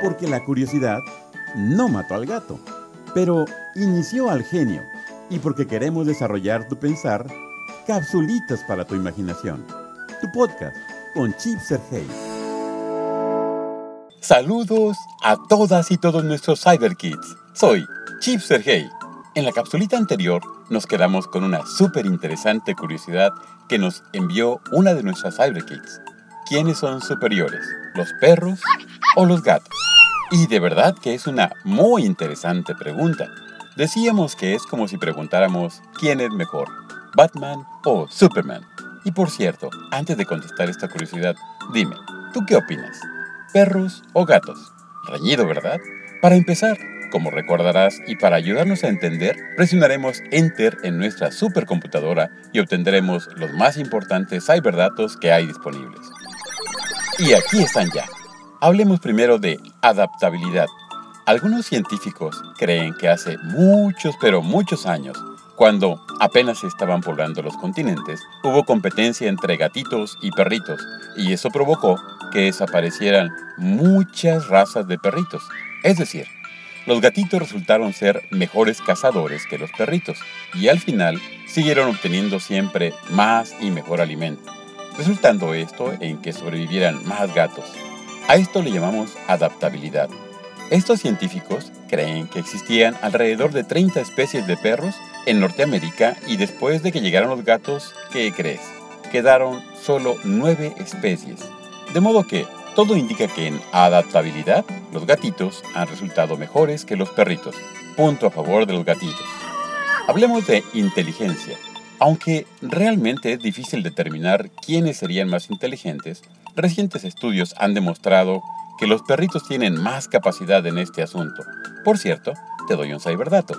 porque la curiosidad no mató al gato, pero inició al genio y porque queremos desarrollar tu pensar, capsulitas para tu imaginación. Tu podcast con Chip Sergey. Saludos a todas y todos nuestros CyberKids. Soy Chip Sergey. En la capsulita anterior nos quedamos con una súper interesante curiosidad que nos envió una de nuestras CyberKids. ¿Quiénes son superiores? ¿Los perros o los gatos? Y de verdad que es una muy interesante pregunta. Decíamos que es como si preguntáramos quién es mejor, Batman o Superman. Y por cierto, antes de contestar esta curiosidad, dime, ¿tú qué opinas? ¿Perros o gatos? Reñido, ¿verdad? Para empezar, como recordarás y para ayudarnos a entender, presionaremos Enter en nuestra supercomputadora y obtendremos los más importantes cyberdatos que hay disponibles. Y aquí están ya. Hablemos primero de adaptabilidad. Algunos científicos creen que hace muchos, pero muchos años, cuando apenas se estaban poblando los continentes, hubo competencia entre gatitos y perritos, y eso provocó que desaparecieran muchas razas de perritos. Es decir, los gatitos resultaron ser mejores cazadores que los perritos, y al final siguieron obteniendo siempre más y mejor alimento, resultando esto en que sobrevivieran más gatos. A esto le llamamos adaptabilidad. Estos científicos creen que existían alrededor de 30 especies de perros en Norteamérica y después de que llegaron los gatos, ¿qué crees? Quedaron solo 9 especies. De modo que todo indica que en adaptabilidad los gatitos han resultado mejores que los perritos. Punto a favor de los gatitos. Hablemos de inteligencia. Aunque realmente es difícil determinar quiénes serían más inteligentes, Recientes estudios han demostrado que los perritos tienen más capacidad en este asunto. Por cierto, te doy un cyberdato.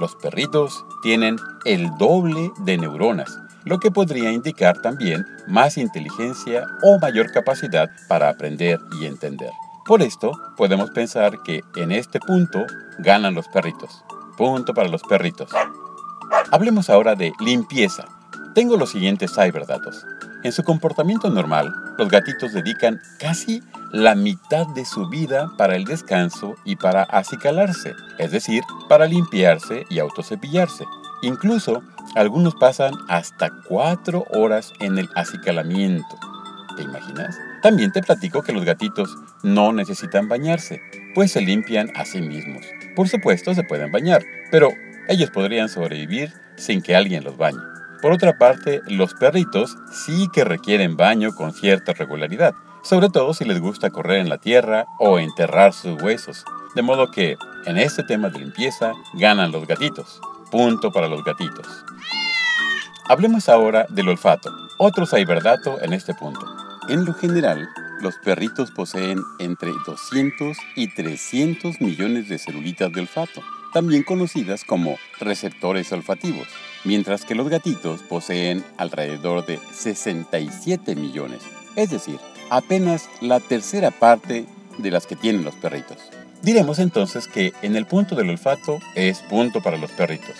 Los perritos tienen el doble de neuronas, lo que podría indicar también más inteligencia o mayor capacidad para aprender y entender. Por esto, podemos pensar que en este punto ganan los perritos. Punto para los perritos. Hablemos ahora de limpieza. Tengo los siguientes cyberdatos. En su comportamiento normal, los gatitos dedican casi la mitad de su vida para el descanso y para acicalarse, es decir, para limpiarse y autocepillarse. Incluso, algunos pasan hasta cuatro horas en el acicalamiento. ¿Te imaginas? También te platico que los gatitos no necesitan bañarse, pues se limpian a sí mismos. Por supuesto, se pueden bañar, pero ellos podrían sobrevivir sin que alguien los bañe. Por otra parte, los perritos sí que requieren baño con cierta regularidad, sobre todo si les gusta correr en la tierra o enterrar sus huesos. De modo que, en este tema de limpieza, ganan los gatitos. Punto para los gatitos. Hablemos ahora del olfato, otro cyberdato en este punto. En lo general, los perritos poseen entre 200 y 300 millones de celulitas de olfato, también conocidas como receptores olfativos mientras que los gatitos poseen alrededor de 67 millones, es decir, apenas la tercera parte de las que tienen los perritos. Diremos entonces que en el punto del olfato es punto para los perritos.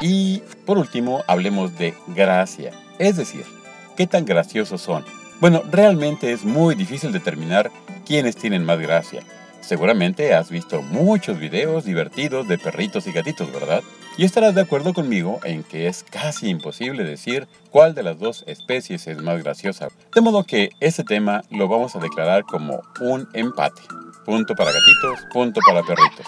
Y por último, hablemos de gracia, es decir, qué tan graciosos son. Bueno, realmente es muy difícil determinar quiénes tienen más gracia. Seguramente has visto muchos videos divertidos de perritos y gatitos, ¿verdad? Y estarás de acuerdo conmigo en que es casi imposible decir cuál de las dos especies es más graciosa. De modo que este tema lo vamos a declarar como un empate. Punto para gatitos, punto para perritos.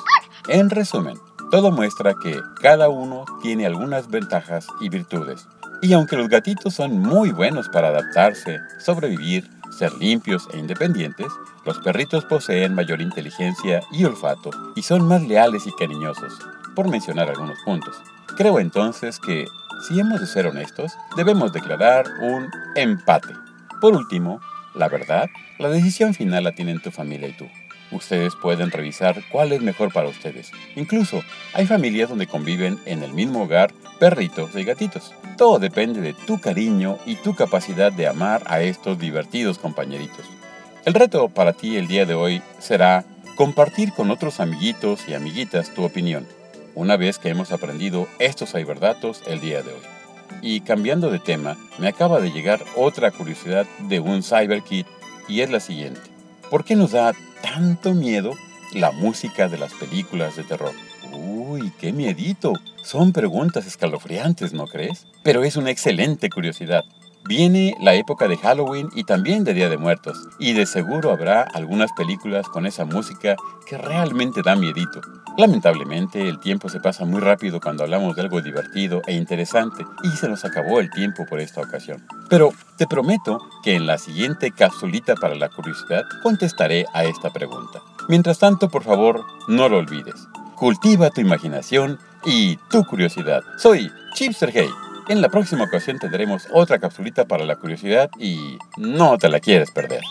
En resumen, todo muestra que cada uno tiene algunas ventajas y virtudes. Y aunque los gatitos son muy buenos para adaptarse, sobrevivir, ser limpios e independientes, los perritos poseen mayor inteligencia y olfato y son más leales y cariñosos, por mencionar algunos puntos. Creo entonces que, si hemos de ser honestos, debemos declarar un empate. Por último, la verdad, la decisión final la tienen tu familia y tú. Ustedes pueden revisar cuál es mejor para ustedes. Incluso hay familias donde conviven en el mismo hogar perritos y gatitos. Todo depende de tu cariño y tu capacidad de amar a estos divertidos compañeritos. El reto para ti el día de hoy será compartir con otros amiguitos y amiguitas tu opinión, una vez que hemos aprendido estos cyberdatos el día de hoy. Y cambiando de tema, me acaba de llegar otra curiosidad de un CyberKit y es la siguiente. ¿Por qué nos da tanto miedo la música de las películas de terror? Uy, qué miedito. Son preguntas escalofriantes, ¿no crees? Pero es una excelente curiosidad. Viene la época de Halloween y también de Día de Muertos, y de seguro habrá algunas películas con esa música que realmente da miedito. Lamentablemente el tiempo se pasa muy rápido cuando hablamos de algo divertido e interesante y se nos acabó el tiempo por esta ocasión. Pero te prometo que en la siguiente capsulita para la curiosidad contestaré a esta pregunta. Mientras tanto, por favor, no lo olvides. Cultiva tu imaginación y tu curiosidad. Soy Chip Sergey. En la próxima ocasión tendremos otra capsulita para la curiosidad y no te la quieres perder.